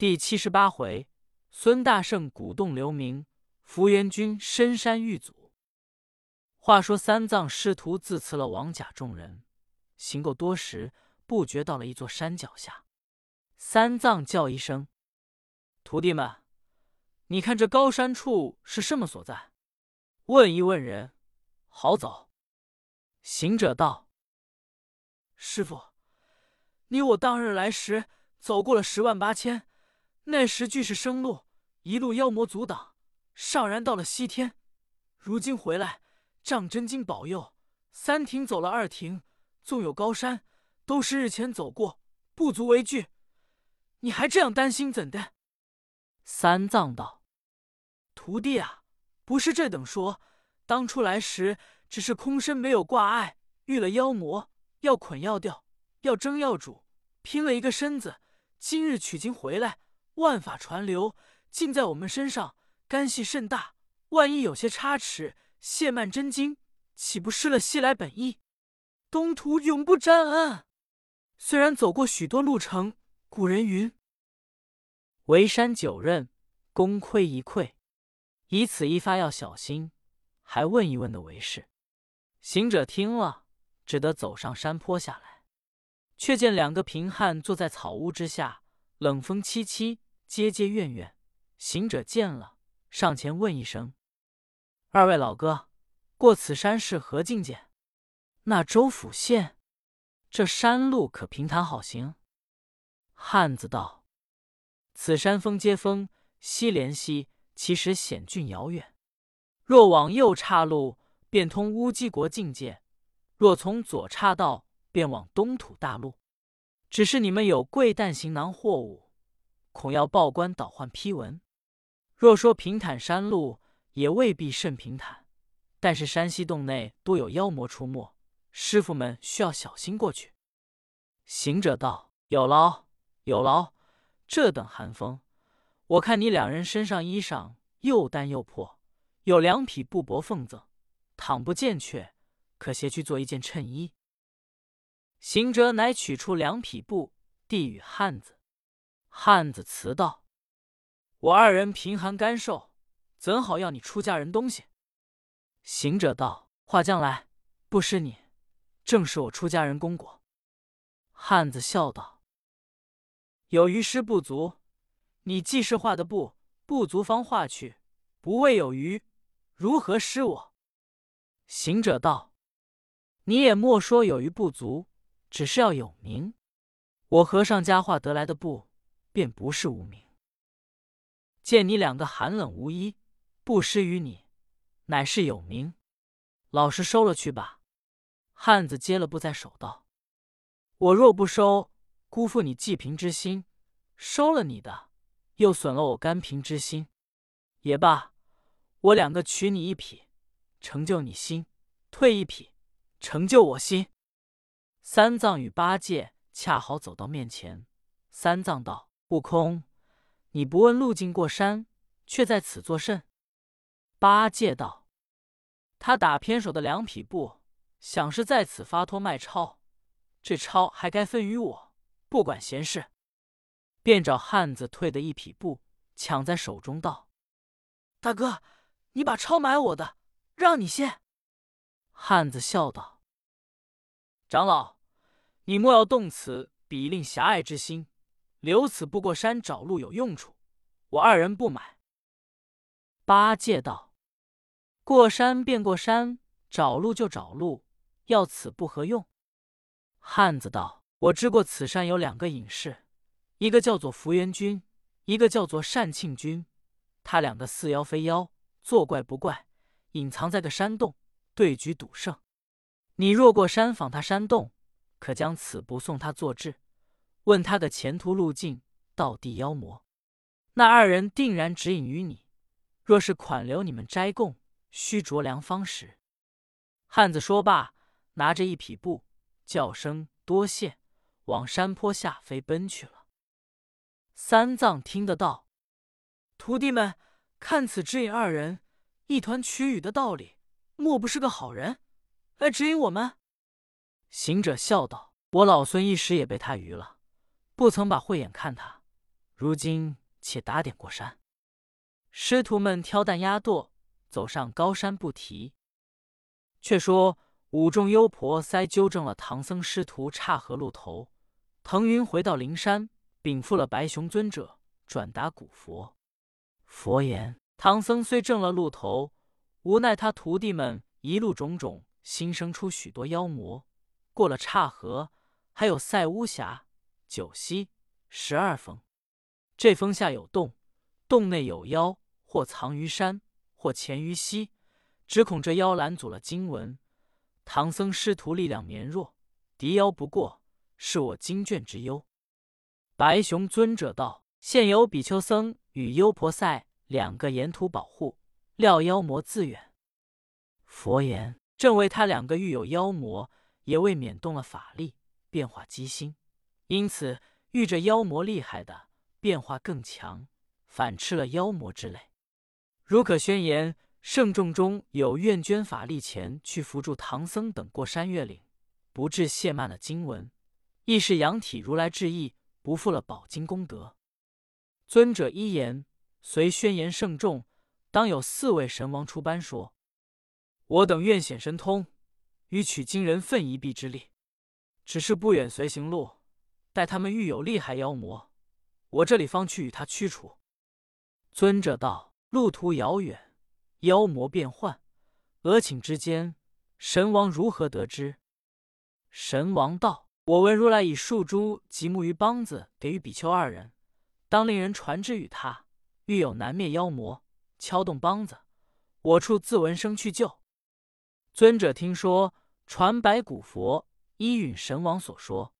第七十八回，孙大圣鼓动留名，福元君深山遇阻。话说三藏师徒自辞了王甲众人，行够多时，不觉到了一座山脚下。三藏叫一声：“徒弟们，你看这高山处是什么所在？问一问人，好走。”行者道：“师傅，你我当日来时走过了十万八千，那时俱是生路，一路妖魔阻挡，尚然到了西天。如今回来，仗真经保佑，三亭走了二亭，纵有高山，都是日前走过，不足为惧。你还这样担心怎的？”三藏道：“徒弟啊，不是这等说，当初来时。”只是空身没有挂碍，遇了妖魔，要捆要吊，要蒸要煮，拼了一个身子。今日取经回来，万法传流，尽在我们身上，干系甚大。万一有些差池，亵慢真经，岂不失了西来本意？东土永不沾恩。虽然走过许多路程，古人云：“围山九仞，功亏一篑。”以此一发要小心，还问一问的为是。行者听了，只得走上山坡下来，却见两个贫汉坐在草屋之下，冷风凄凄，结结怨怨。行者见了，上前问一声：“二位老哥，过此山是何境界？那州府县，这山路可平坦好行？”汉子道：“此山峰接峰，西连西，其实险峻遥远。若往右岔路。”便通乌鸡国境界，若从左岔道，便往东土大陆。只是你们有贵担行囊货物，恐要报官倒换批文。若说平坦山路，也未必甚平坦。但是山西洞内多有妖魔出没，师傅们需要小心过去。行者道：“有劳，有劳。这等寒风，我看你两人身上衣裳又单又破，有两匹布帛奉赠。”倘不见却，可携去做一件衬衣。行者乃取出两匹布，递与汉子。汉子辞道：“我二人贫寒干瘦，怎好要你出家人东西？”行者道：“话将来，不施你，正是我出家人功果。”汉子笑道：“有余施不足，你既是画的布不足，方画去；不为有余，如何施我？”行者道：“你也莫说有余不足，只是要有名。我和尚家画得来的布，便不是无名。见你两个寒冷无衣，不施于你，乃是有名。老实收了去吧。”汉子接了布在手道：“我若不收，辜负你济贫之心；收了你的，又损了我甘贫之心。也罢，我两个取你一匹。”成就你心，退一匹，成就我心。三藏与八戒恰好走到面前，三藏道：“悟空，你不问路径过山，却在此作甚？”八戒道：“他打偏手的两匹布，想是在此发托卖钞，这钞还该分于我，不管闲事。”便找汉子退的一匹布，抢在手中道：“大哥，你把钞买我的。”让你先。汉子笑道：“长老，你莫要动此比令狭隘之心，留此不过山找路有用处。我二人不买。”八戒道：“过山便过山，找路就找路，要此不何用？”汉子道：“我知过此山有两个隐士，一个叫做福元君，一个叫做单庆君。他两个似妖非妖，作怪不怪。”隐藏在个山洞，对局赌胜。你若过山访他山洞，可将此不送他做质，问他的前途路径，道地妖魔。那二人定然指引于你。若是款留你们斋供，须着良方时。汉子说罢，拿着一匹布，叫声多谢，往山坡下飞奔去了。三藏听得到，徒弟们看此指引二人。一团曲雨的道理，莫不是个好人，来指引我们？行者笑道：“我老孙一时也被他愚了，不曾把慧眼看他。如今且打点过山。师徒们挑担压垛，走上高山不提。却说五众幽婆塞纠正了唐僧师徒岔河路头，腾云回到灵山，禀复了白熊尊者，转达古佛。佛言：唐僧虽正了路头，无奈他徒弟们一路种种，新生出许多妖魔。过了岔河，还有赛巫峡、九溪、十二峰。这峰下有洞，洞内有妖，或藏于山，或潜于溪。只恐这妖拦阻了经文。唐僧师徒力量绵弱，敌妖不过，是我经卷之忧。白熊尊者道：“现有比丘僧与优婆塞两个沿途保护，料妖魔自远。”佛言：“正为他两个遇有妖魔。”也未免动了法力，变化机心，因此遇着妖魔厉害的，变化更强，反吃了妖魔之类。如可宣言，圣众中有愿捐法力钱去扶助唐僧等过山越岭，不致亵慢了经文，亦是仰体如来之意，不负了宝经功德。尊者一言，随宣言圣众，当有四位神王出班说：“我等愿显神通。”与取经人奋一臂之力，只是不远随行路，待他们遇有厉害妖魔，我这里方去与他驱除。尊者道：路途遥远，妖魔变幻，俄顷之间，神王如何得知？神王道：我闻如来以树珠及木鱼梆子给予比丘二人，当令人传之与他，遇有难灭妖魔，敲动梆子，我处自闻声去救。尊者听说。传白骨佛依允神王所说，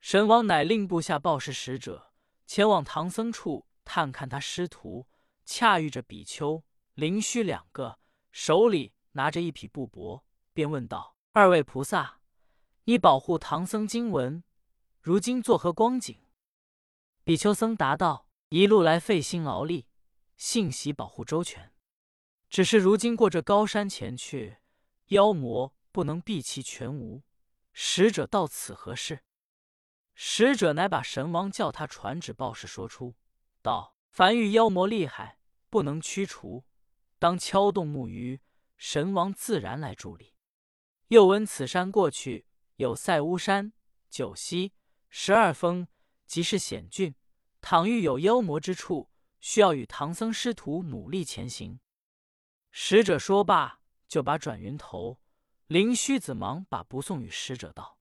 神王乃令部下报事使者前往唐僧处探看他师徒，恰遇着比丘灵虚两个，手里拿着一匹布帛，便问道：“二位菩萨，你保护唐僧经文，如今作何光景？”比丘僧答道：“一路来费心劳力，幸喜保护周全，只是如今过这高山前去，妖魔。”不能避其全无，使者到此何事？使者乃把神王叫他传旨报事说出，道：凡遇妖魔厉害，不能驱除，当敲动木鱼，神王自然来助力。又闻此山过去有塞巫山、九溪、十二峰，即是险峻。倘遇有妖魔之处，需要与唐僧师徒努力前行。使者说罢，就把转云头。灵虚子忙把不送与使者道：“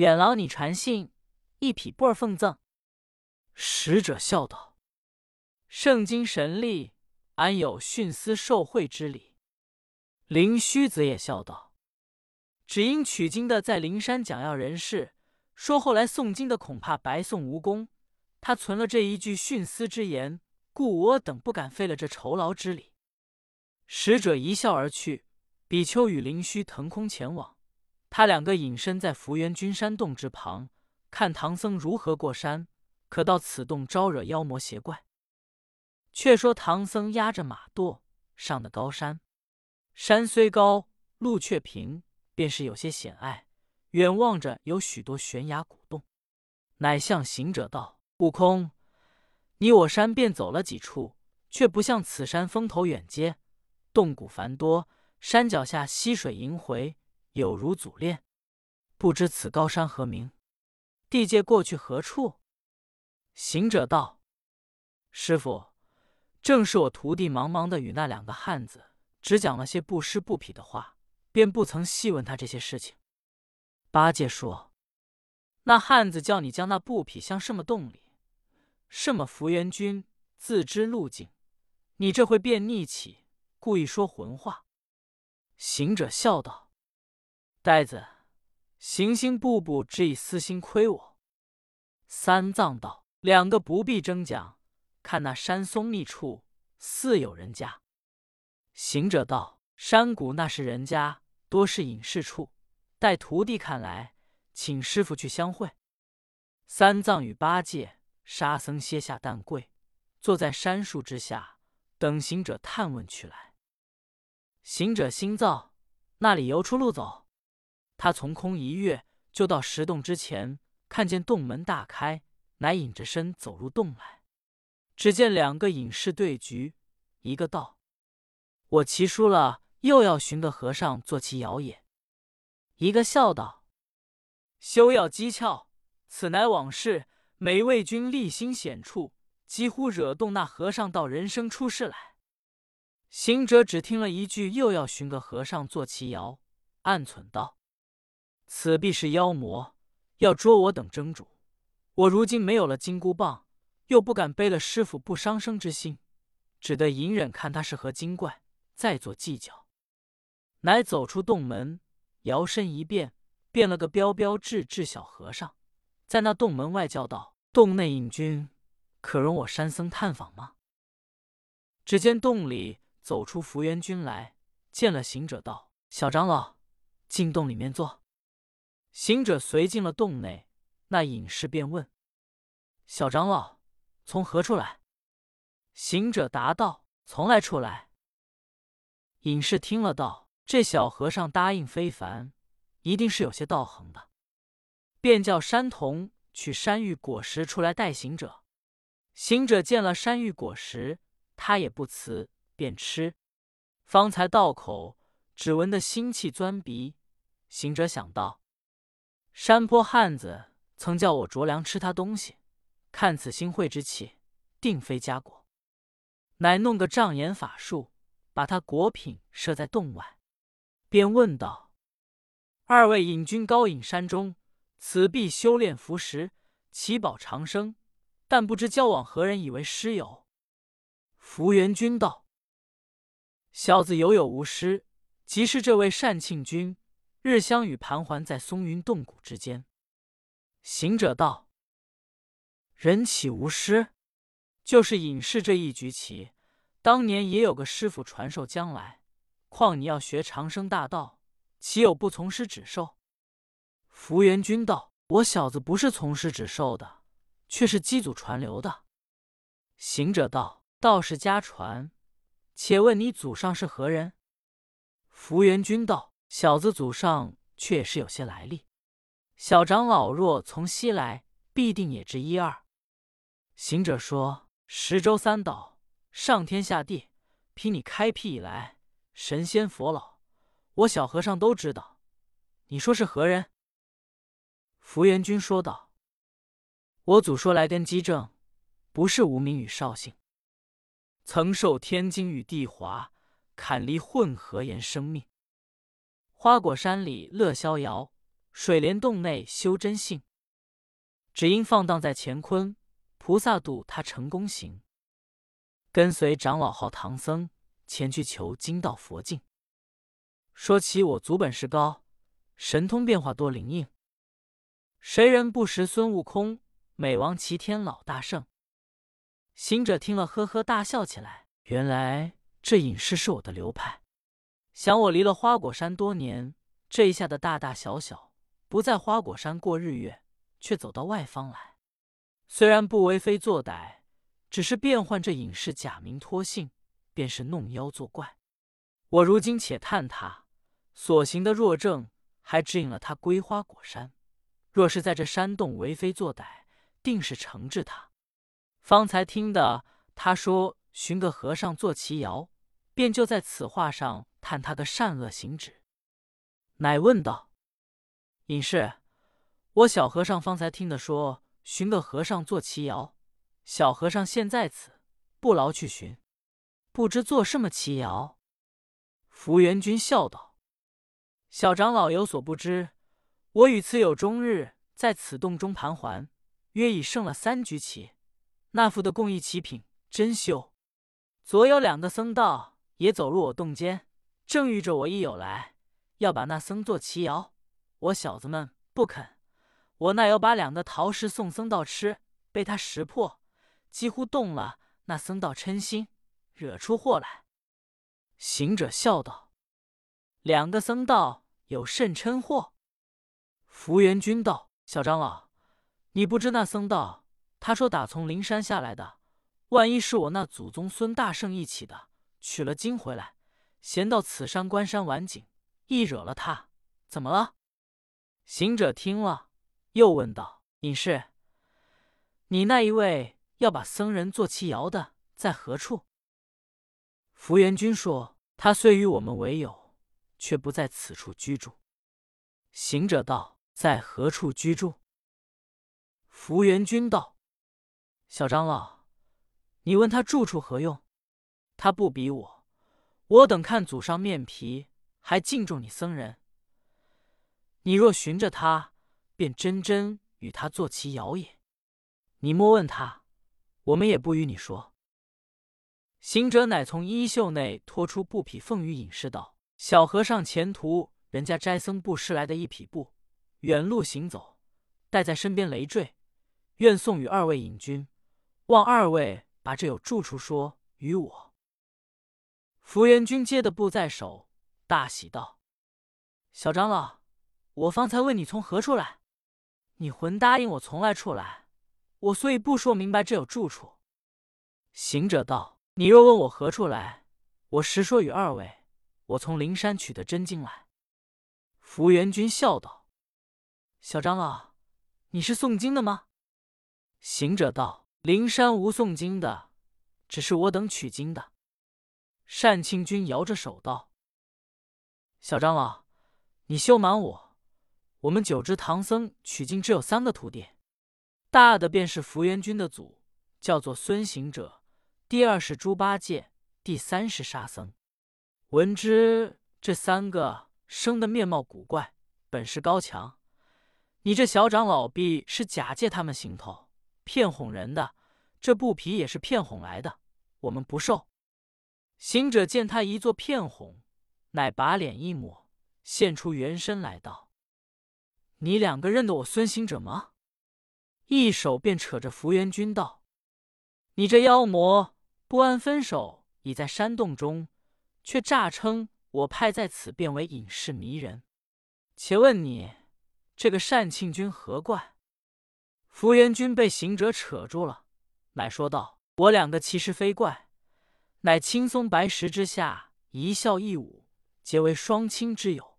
远劳你传信，一匹布儿奉赠。”使者笑道：“圣经神力，安有徇私受贿之理？”灵虚子也笑道：“只因取经的在灵山讲要人事，说后来诵经的恐怕白送无功，他存了这一句徇私之言，故我等不敢废了这酬劳之礼。”使者一笑而去。比丘与灵虚腾空前往，他两个隐身在福元君山洞之旁，看唐僧如何过山，可到此洞招惹妖魔邪怪。却说唐僧压着马垛上的高山，山虽高，路却平，便是有些险隘。远望着有许多悬崖古洞，乃向行者道：“悟空，你我山便走了几处，却不像此山峰头远接，洞谷繁多。”山脚下溪水萦回，有如祖炼。不知此高山何名？地界过去何处？行者道：“师傅，正是我徒弟忙忙的与那两个汉子只讲了些不失不匹的话，便不曾细问他这些事情。”八戒说：“那汉子叫你将那布匹向什么洞里？什么福元君自知路径，你这会便逆起，故意说浑话。”行者笑道：“呆子，行星步步只以私心亏我。”三藏道：“两个不必争讲，看那山松密处，似有人家。”行者道：“山谷那是人家，多是隐士处。待徒弟看来，请师傅去相会。”三藏与八戒、沙僧歇下担柜，坐在山树之下，等行者探问去来。行者心躁，那里游出路走？他从空一跃，就到石洞之前，看见洞门大开，乃隐着身走入洞来。只见两个隐士对局，一个道：“我棋输了，又要寻个和尚做棋谣也。”一个笑道：“休要讥诮，此乃往事。每为君立心险处，几乎惹动那和尚到人生出世来。”行者只听了一句，又要寻个和尚做棋谣，暗忖道：“此必是妖魔，要捉我等争主。我如今没有了金箍棒。”又不敢背了师傅不伤生之心，只得隐忍看他是何精怪，再做计较。乃走出洞门，摇身一变，变了个标标致致小和尚，在那洞门外叫道：“洞内隐君，可容我山僧探访吗？”只见洞里走出福元君来，见了行者，道：“小长老，进洞里面坐。”行者随进了洞内，那隐士便问：“小长老。”从何处来？行者答道：“从来处来。”隐士听了道：“这小和尚答应非凡，一定是有些道行的。”便叫山童取山芋果实出来带行者。行者见了山芋果实，他也不辞，便吃。方才到口，只闻得腥气钻鼻。行者想到，山坡汉子曾叫我着粮吃他东西。看此新会之气，定非佳果。乃弄个障眼法术，把他果品设在洞外，便问道：“二位隐君高隐山中，此必修炼符石，祈保长生。但不知交往何人，以为师友？”福元君道：“小子有有无师，即是这位单庆君，日相与盘桓在松云洞谷之间。”行者道。人岂无师？就是隐士这一局棋，当年也有个师傅传授将来。况你要学长生大道，岂有不从师指授？福元君道：“我小子不是从师指授的，却是机祖传流的。”行者道：“道士家传，且问你祖上是何人？”福元君道：“小子祖上却也是有些来历。小长老若从西来，必定也知一二。”行者说：“十洲三岛，上天下地，凭你开辟以来，神仙佛老，我小和尚都知道。你说是何人？”福元君说道：“我祖说来根基正，不是无名与绍兴，曾受天经与地华，坎离混合言生命。花果山里乐逍遥，水帘洞内修真性，只因放荡在乾坤。”菩萨渡他成功行，跟随长老号唐僧前去求金道佛境。说起我祖本事高，神通变化多灵应，谁人不识孙悟空？美王齐天老大圣。行者听了，呵呵大笑起来。原来这隐士是我的流派。想我离了花果山多年，这一下的大大小小，不在花果山过日月，却走到外方来。虽然不为非作歹，只是变换这隐士假名托姓，便是弄妖作怪。我如今且探他所行的若正，还指引了他归花果山。若是在这山洞为非作歹，定是惩治他。方才听得他说寻个和尚做奇谣，便就在此话上探他个善恶行止。乃问道：“隐士，我小和尚方才听得说。”寻个和尚做奇谣，小和尚现在此，不劳去寻，不知做什么奇谣。福元君笑道：“小长老有所不知，我与此友终日在此洞中盘桓，约已胜了三局棋。那副的共议奇品真秀。昨有两个僧道也走入我洞间，正遇着我一友来，要把那僧做奇谣，我小子们不肯。”我那有把两个桃石送僧道吃，被他识破，几乎动了那僧道嗔心，惹出祸来。行者笑道：“两个僧道有甚嗔祸？”福元君道：“小长老，你不知那僧道，他说打从灵山下来的，万一是我那祖宗孙大圣一起的，取了经回来，闲到此山关山玩景，一惹了他，怎么了？”行者听了。又问道：“隐士，你那一位要把僧人做其摇的在何处？”福元君说：“他虽与我们为友，却不在此处居住。”行者道：“在何处居住？”福元君道：“小长老，你问他住处何用？他不比我，我等看祖上面皮，还敬重你僧人。你若寻着他，便真真与他做其摇也。你莫问他，我们也不与你说。”行者乃从衣袖内拖出布匹奉与隐士道：“小和尚前途。”人家斋僧布施来的一匹布，远路行走，带在身边累赘，愿送与二位隐君，望二位把这有住处说与我。福元君接的布在手，大喜道：“小长老，我方才问你从何处来，你魂答应我从来处来，我所以不说明白这有住处。”行者道：“你若问我何处来，我实说与二位，我从灵山取得真经来。”福元君笑道：“小长老，你是诵经的吗？”行者道：“灵山无诵经的，只是我等取经的。”单清君摇着手道：“小长老，你休瞒我，我们九支唐僧取经只有三个徒弟，大的便是福元君的祖，叫做孙行者；第二是猪八戒；第三是沙僧。闻之这三个。”生的面貌古怪，本事高强。你这小长老必是假借他们行头，骗哄人的。这布皮也是骗哄来的，我们不受。行者见他一作片红，乃把脸一抹，现出原身来道：“你两个认得我孙行者吗？”一手便扯着福元君道：“你这妖魔，不安分手已在山洞中，却诈称。”我派在此，变为隐士迷人。且问你，这个单庆君何怪？福元君被行者扯住了，乃说道：“我两个其实非怪，乃青松白石之下，一笑一舞，结为双亲之友。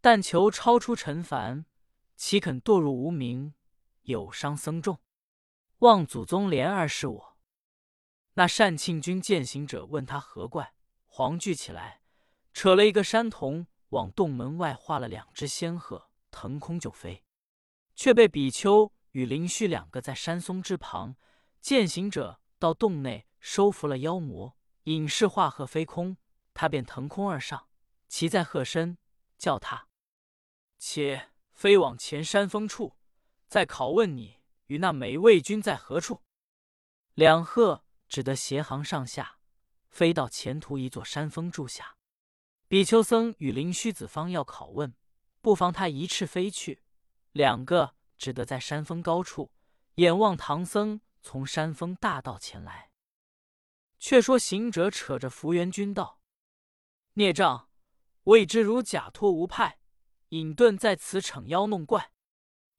但求超出尘凡，岂肯堕入无名，有伤僧众？望祖宗怜儿是我。”那单庆君见行者问他何怪，惶惧起来。扯了一个山童，往洞门外画了两只仙鹤，腾空就飞，却被比丘与灵虚两个在山松之旁见行者到洞内收服了妖魔，隐士化鹤飞空，他便腾空而上，骑在鹤身，叫他且飞往前山峰处，再拷问你与那美味君在何处。两鹤只得斜行上下，飞到前途一座山峰住下。比丘僧与灵虚子方要拷问，不妨他一翅飞去，两个只得在山峰高处眼望唐僧从山峰大道前来。却说行者扯着福元君道：“孽障，我已知如假托无派，隐遁在此逞妖弄怪。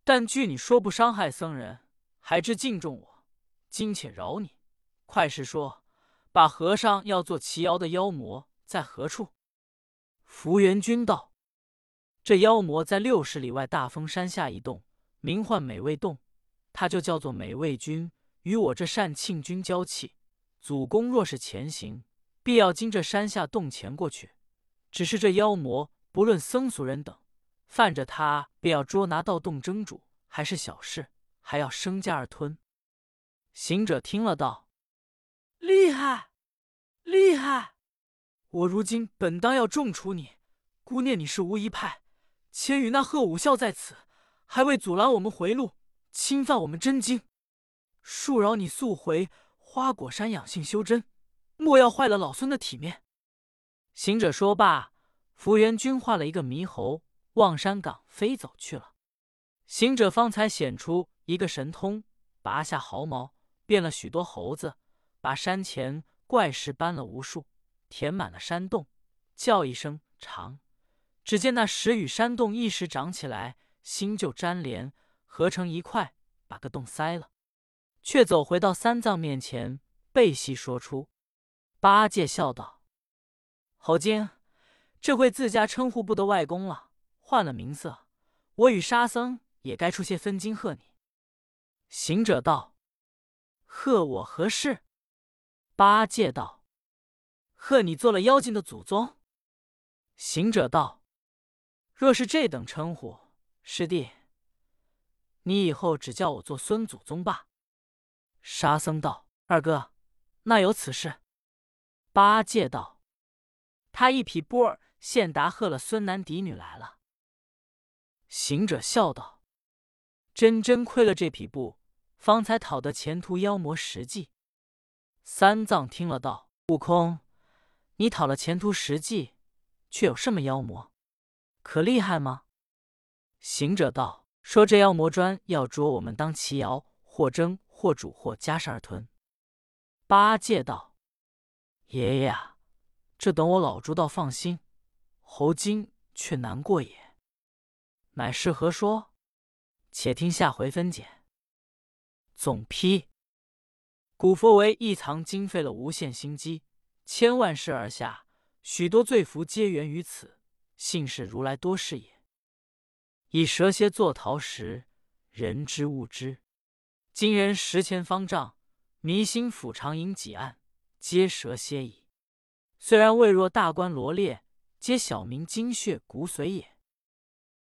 但据你说不伤害僧人，还知敬重我，今且饶你。快实说，把和尚要做奇妖的妖魔在何处？”福元君道：“这妖魔在六十里外大峰山下一洞，名唤美味洞，他就叫做美味君，与我这善庆君交契。祖公若是前行，必要经这山下洞前过去。只是这妖魔不论僧俗人等，犯着他，便要捉拿到洞蒸煮，还是小事，还要生价而吞。”行者听了道：“厉害，厉害！”我如今本当要重处你，姑念你是无一派，且与那贺武孝在此，还未阻拦我们回路，侵犯我们真经，恕饶你速回花果山养性修真，莫要坏了老孙的体面。行者说罢，福元君画了一个猕猴，望山岗飞走去了。行者方才显出一个神通，拔下毫毛，变了许多猴子，把山前怪石搬了无数。填满了山洞，叫一声长，只见那石与山洞一时长起来，新旧粘连，合成一块，把个洞塞了。却走回到三藏面前，背膝说出。八戒笑道：“猴精，这回自家称呼不得外公了，换了名色，我与沙僧也该出些分金贺你。”行者道：“贺我何事？”八戒道：“贺你做了妖精的祖宗。”行者道：“若是这等称呼，师弟，你以后只叫我做孙祖宗吧。”沙僧道：“二哥，那有此事？”八戒道：“他一匹布儿现答贺了孙男嫡女来了。”行者笑道：“真真亏了这匹布，方才讨得前途妖魔实际。”三藏听了道：“悟空，你讨了前途实际。”却有什么妖魔？可厉害吗？行者道：“说这妖魔专要捉我们当奇瑶，或争或主或加砂而吞。”八戒道：“爷爷啊，这等我老猪倒放心，猴精却难过也。乃是何说？且听下回分解。总批：古佛为一藏经费了无限心机，千万世而下。许多罪福皆源于此，幸是如来多事也。以蛇蝎作桃时，人之物之。今人十前方丈，迷心府长营几案，皆蛇蝎矣。虽然未若大官罗列，皆小民精血骨髓也。